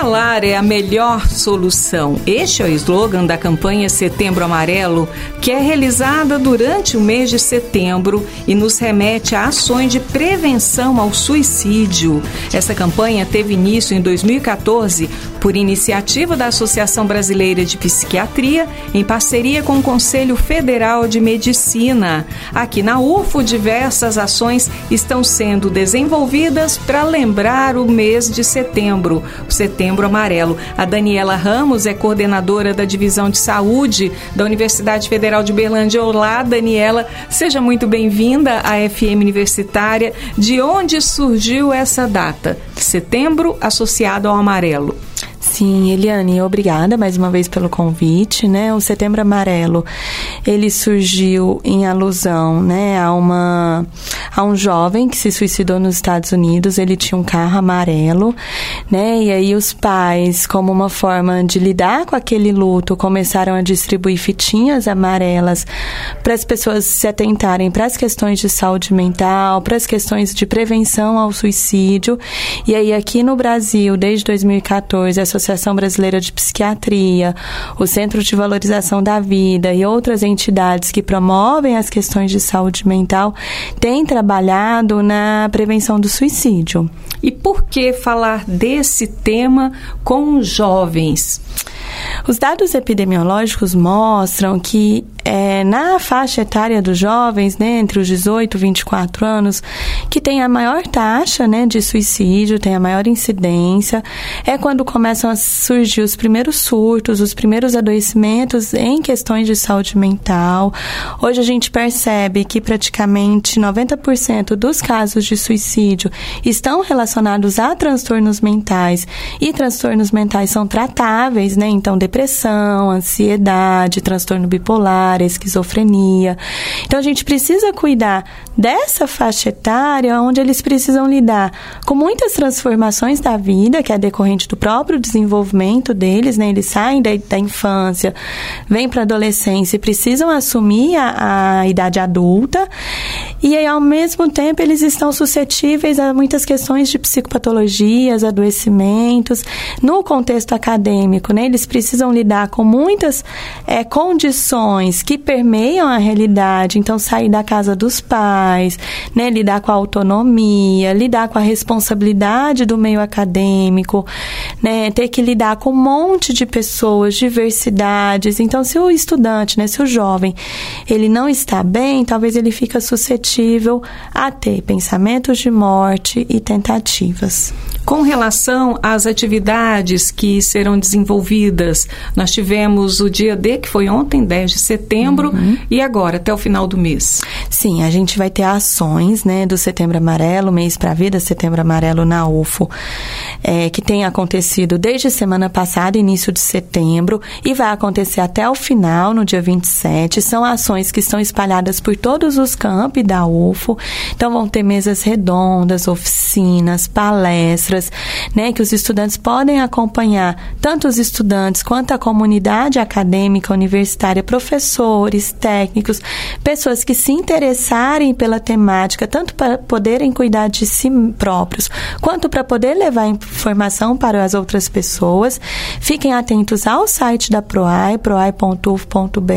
Falar é a melhor solução. Este é o slogan da campanha Setembro Amarelo, que é realizada durante o mês de setembro e nos remete a ações de prevenção ao suicídio. Essa campanha teve início em 2014 por iniciativa da Associação Brasileira de Psiquiatria, em parceria com o Conselho Federal de Medicina. Aqui na UFO, diversas ações estão sendo desenvolvidas para lembrar o mês de setembro. O Setembro Amarelo. A Daniela Ramos é coordenadora da Divisão de Saúde da Universidade Federal de Berlândia. Olá, Daniela. Seja muito bem-vinda à FM Universitária. De onde surgiu essa data? Setembro associado ao amarelo. Sim, Eliane, obrigada mais uma vez pelo convite, né? O Setembro Amarelo, ele surgiu em alusão, né, a uma a um jovem que se suicidou nos Estados Unidos, ele tinha um carro amarelo, né? E aí os pais, como uma forma de lidar com aquele luto, começaram a distribuir fitinhas amarelas para as pessoas se atentarem para as questões de saúde mental, para as questões de prevenção ao suicídio. E aí aqui no Brasil, desde 2014, a Associação Brasileira de Psiquiatria, o Centro de Valorização da Vida e outras entidades que promovem as questões de saúde mental têm trabalhado na prevenção do suicídio. E por que falar desse tema com jovens? Os dados epidemiológicos mostram que é, na faixa etária dos jovens, né, entre os 18 e 24 anos, que tem a maior taxa né, de suicídio, tem a maior incidência, é quando começam a surgir os primeiros surtos, os primeiros adoecimentos em questões de saúde mental. Hoje a gente percebe que praticamente 90% dos casos de suicídio estão relacionados a transtornos mentais e transtornos mentais são tratáveis, né? Então, depressão, ansiedade, transtorno bipolar esquizofrenia. Então a gente precisa cuidar dessa faixa etária onde eles precisam lidar com muitas transformações da vida, que é decorrente do próprio desenvolvimento deles, né? Eles saem da, da infância, vêm para a adolescência e precisam assumir a, a idade adulta. E aí, ao mesmo tempo, eles estão suscetíveis a muitas questões de psicopatologias, adoecimentos. No contexto acadêmico, né? Eles precisam lidar com muitas é, condições que permeiam a realidade. Então, sair da casa dos pais, né, lidar com a autonomia, lidar com a responsabilidade do meio acadêmico, né, ter que lidar com um monte de pessoas, diversidades. Então, se o estudante, né, se o jovem, ele não está bem, talvez ele fica suscetível a ter pensamentos de morte e tentativas. Com relação às atividades que serão desenvolvidas, nós tivemos o dia D, que foi ontem, 10 de setembro, uhum. e agora, até o final do mês. Sim, a gente vai ter ações né, do Setembro Amarelo, mês para a vida, Setembro Amarelo na UFO, é, que tem acontecido desde semana passada, início de setembro, e vai acontecer até o final, no dia 27. São ações que estão espalhadas por todos os campi da UFO. Então, vão ter mesas redondas, oficinas, palestras né, que os estudantes podem acompanhar, tanto os estudantes quanto a comunidade acadêmica universitária, professores, técnicos, pessoas que se interessarem pela temática, tanto para poderem cuidar de si próprios, quanto para poder levar informação para as outras pessoas. Fiquem atentos ao site da PROAI, proai.uf.br.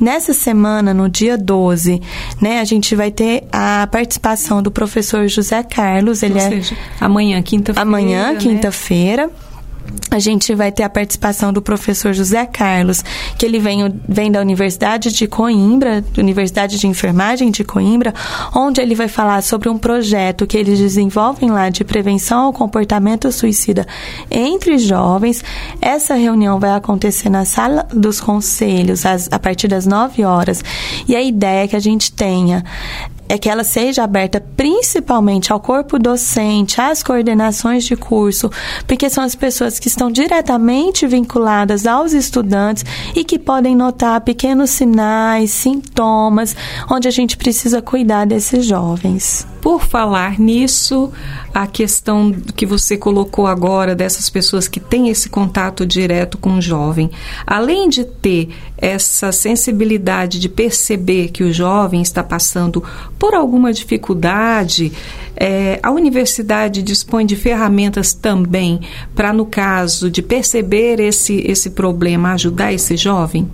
Nessa semana, no dia 12, né, a gente vai ter a participação do professor José Carlos, ele Ou é seja, amanhã, quinta-feira. Amanhã, né? quinta-feira a gente vai ter a participação do professor José Carlos, que ele vem, vem da Universidade de Coimbra, Universidade de Enfermagem de Coimbra, onde ele vai falar sobre um projeto que eles desenvolvem lá de prevenção ao comportamento suicida entre jovens. Essa reunião vai acontecer na sala dos conselhos às, a partir das 9 horas. E a ideia é que a gente tenha é que ela seja aberta principalmente ao corpo docente, às coordenações de curso, porque são as pessoas que estão diretamente vinculadas aos estudantes e que podem notar pequenos sinais, sintomas, onde a gente precisa cuidar desses jovens. Por falar nisso, a questão que você colocou agora dessas pessoas que têm esse contato direto com o jovem, além de ter essa sensibilidade de perceber que o jovem está passando por alguma dificuldade, é, a universidade dispõe de ferramentas também para, no caso de perceber esse, esse problema, ajudar esse jovem?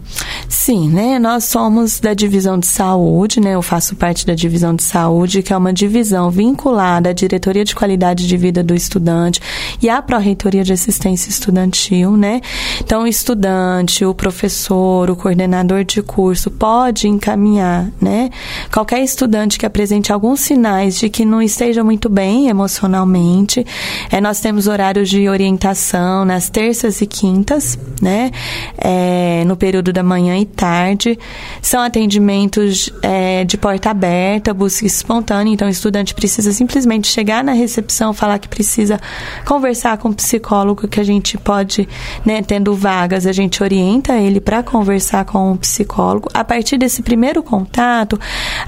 Sim, né? Nós somos da divisão de saúde, né? Eu faço parte da divisão de saúde, que é uma divisão vinculada à diretoria de qualidade de vida do estudante e à pró-reitoria de assistência estudantil, né? Então, o estudante, o professor, o coordenador de curso pode encaminhar, né? Qualquer estudante que apresente alguns sinais de que não esteja muito bem emocionalmente, é, nós temos horários de orientação nas terças e quintas, né? É, no período da manhã e tarde. São atendimentos é, de porta aberta, busca espontânea, então o estudante precisa simplesmente chegar na recepção, falar que precisa conversar com o psicólogo, que a gente pode, né, tendo vagas, a gente orienta ele para conversar com o psicólogo. A partir desse primeiro contato,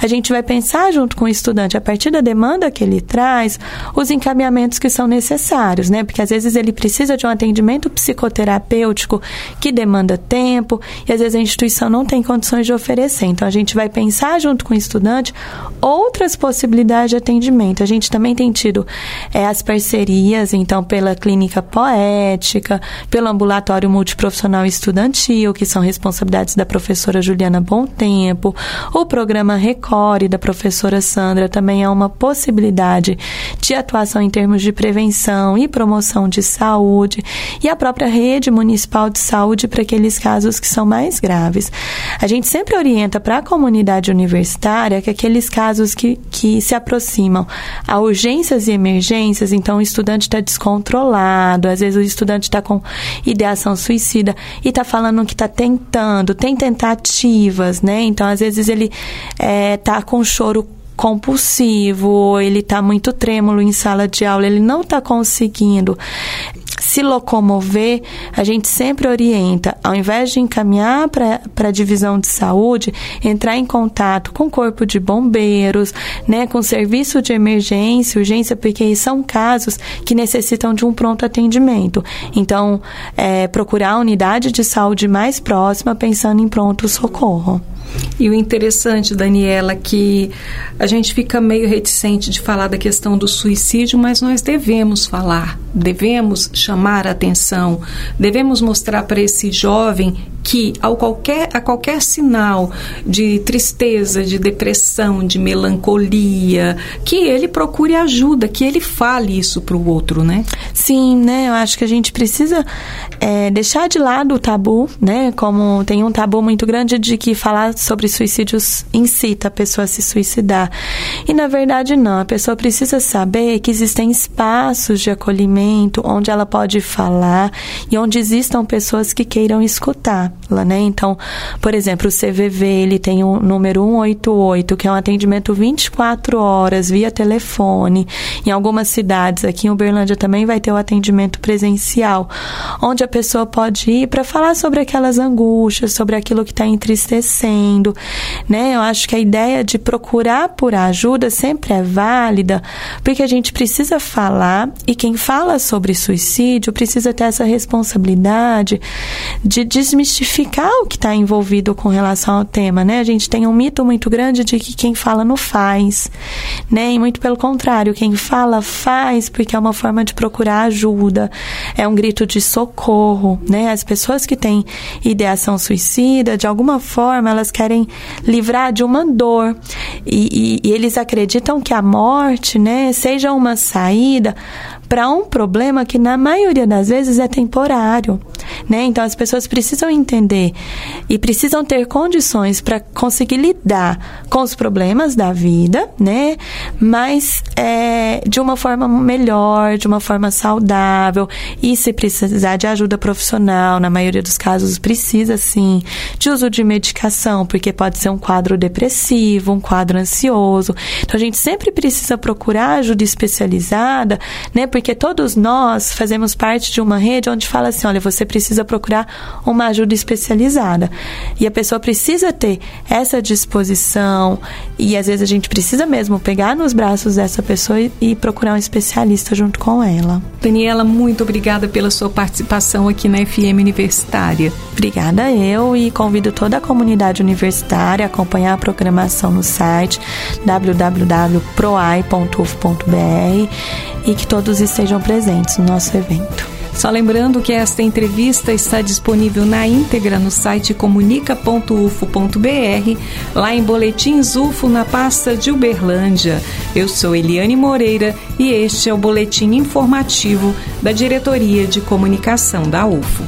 a gente vai pensar junto com o estudante, a partir da demanda que ele traz, os encaminhamentos que são necessários, né? Porque às vezes ele precisa de um atendimento psicoterapêutico que demanda tempo e às vezes a instituição não tem condições de oferecer. Então a gente vai pensar junto com o estudante outras possibilidades de atendimento. A gente também tem tido é, as parcerias, então, pela clínica poética, pelo ambulatório multiprofissional estudantil, que são responsabilidades da professora Juliana Tempo, o programa Recore da professora Sandra também é uma possibilidade de atuação em termos de prevenção e promoção de saúde e a própria rede municipal de saúde para aqueles casos que são mais graves. A gente sempre orienta para a comunidade universitária que aqueles casos que, que se aproximam a urgências e emergências, então o estudante está descontrolado, às vezes o estudante está com ideação suicida e está falando que está tentando, tem tentativas, né? Então, às vezes ele está é, com choro compulsivo, ele está muito trêmulo em sala de aula, ele não está conseguindo se locomover, a gente sempre orienta, ao invés de encaminhar para a divisão de saúde, entrar em contato com o corpo de bombeiros, né, com o serviço de emergência, urgência, porque são casos que necessitam de um pronto atendimento. Então, é, procurar a unidade de saúde mais próxima pensando em pronto socorro. E o interessante, Daniela, que a gente fica meio reticente de falar da questão do suicídio, mas nós devemos falar, devemos chamar a atenção, devemos mostrar para esse jovem que ao qualquer, a qualquer sinal de tristeza, de depressão, de melancolia, que ele procure ajuda, que ele fale isso para o outro, né? Sim, né? Eu acho que a gente precisa é, deixar de lado o tabu, né? Como tem um tabu muito grande de que falar sobre suicídios incita a pessoa a se suicidar. E na verdade não, a pessoa precisa saber que existem espaços de acolhimento onde ela pode falar e onde existam pessoas que queiram escutar né? Então, por exemplo, o CVV, ele tem o número 188, que é um atendimento 24 horas via telefone. Em algumas cidades, aqui em Uberlândia também vai ter o atendimento presencial, onde a pessoa pode ir para falar sobre aquelas angústias, sobre aquilo que está entristecendo, né? Eu acho que a ideia de procurar por ajuda sempre é válida, porque a gente precisa falar e quem fala sobre suicídio precisa ter essa responsabilidade de desmistificar o que está envolvido com relação ao tema, né? A gente tem um mito muito grande de que quem fala não faz, né? E muito pelo contrário, quem fala faz porque é uma forma de procurar ajuda, é um grito de socorro, né? As pessoas que têm ideação suicida, de alguma forma, elas querem livrar de uma dor e, e, e eles acreditam que a morte, né, seja uma saída para um problema que na maioria das vezes é temporário, né? Então as pessoas precisam entender e precisam ter condições para conseguir lidar com os problemas da vida, né? Mas é, de uma forma melhor, de uma forma saudável e se precisar de ajuda profissional, na maioria dos casos precisa sim de uso de medicação, porque pode ser um quadro depressivo, um quadro ansioso. Então a gente sempre precisa procurar ajuda especializada, né? Porque todos nós fazemos parte de uma rede onde fala assim, olha, você precisa procurar uma ajuda especializada. E a pessoa precisa ter essa disposição e às vezes a gente precisa mesmo pegar nos braços dessa pessoa e, e procurar um especialista junto com ela. Daniela, muito obrigada pela sua participação aqui na FM Universitária. Obrigada eu e convido toda a comunidade universitária a acompanhar a programação no site www.proai.uf.br e que todos estejam presentes no nosso evento. Só lembrando que esta entrevista está disponível na íntegra no site comunica.ufo.br, lá em Boletins UFO na pasta de Uberlândia. Eu sou Eliane Moreira e este é o boletim informativo da Diretoria de Comunicação da UFO.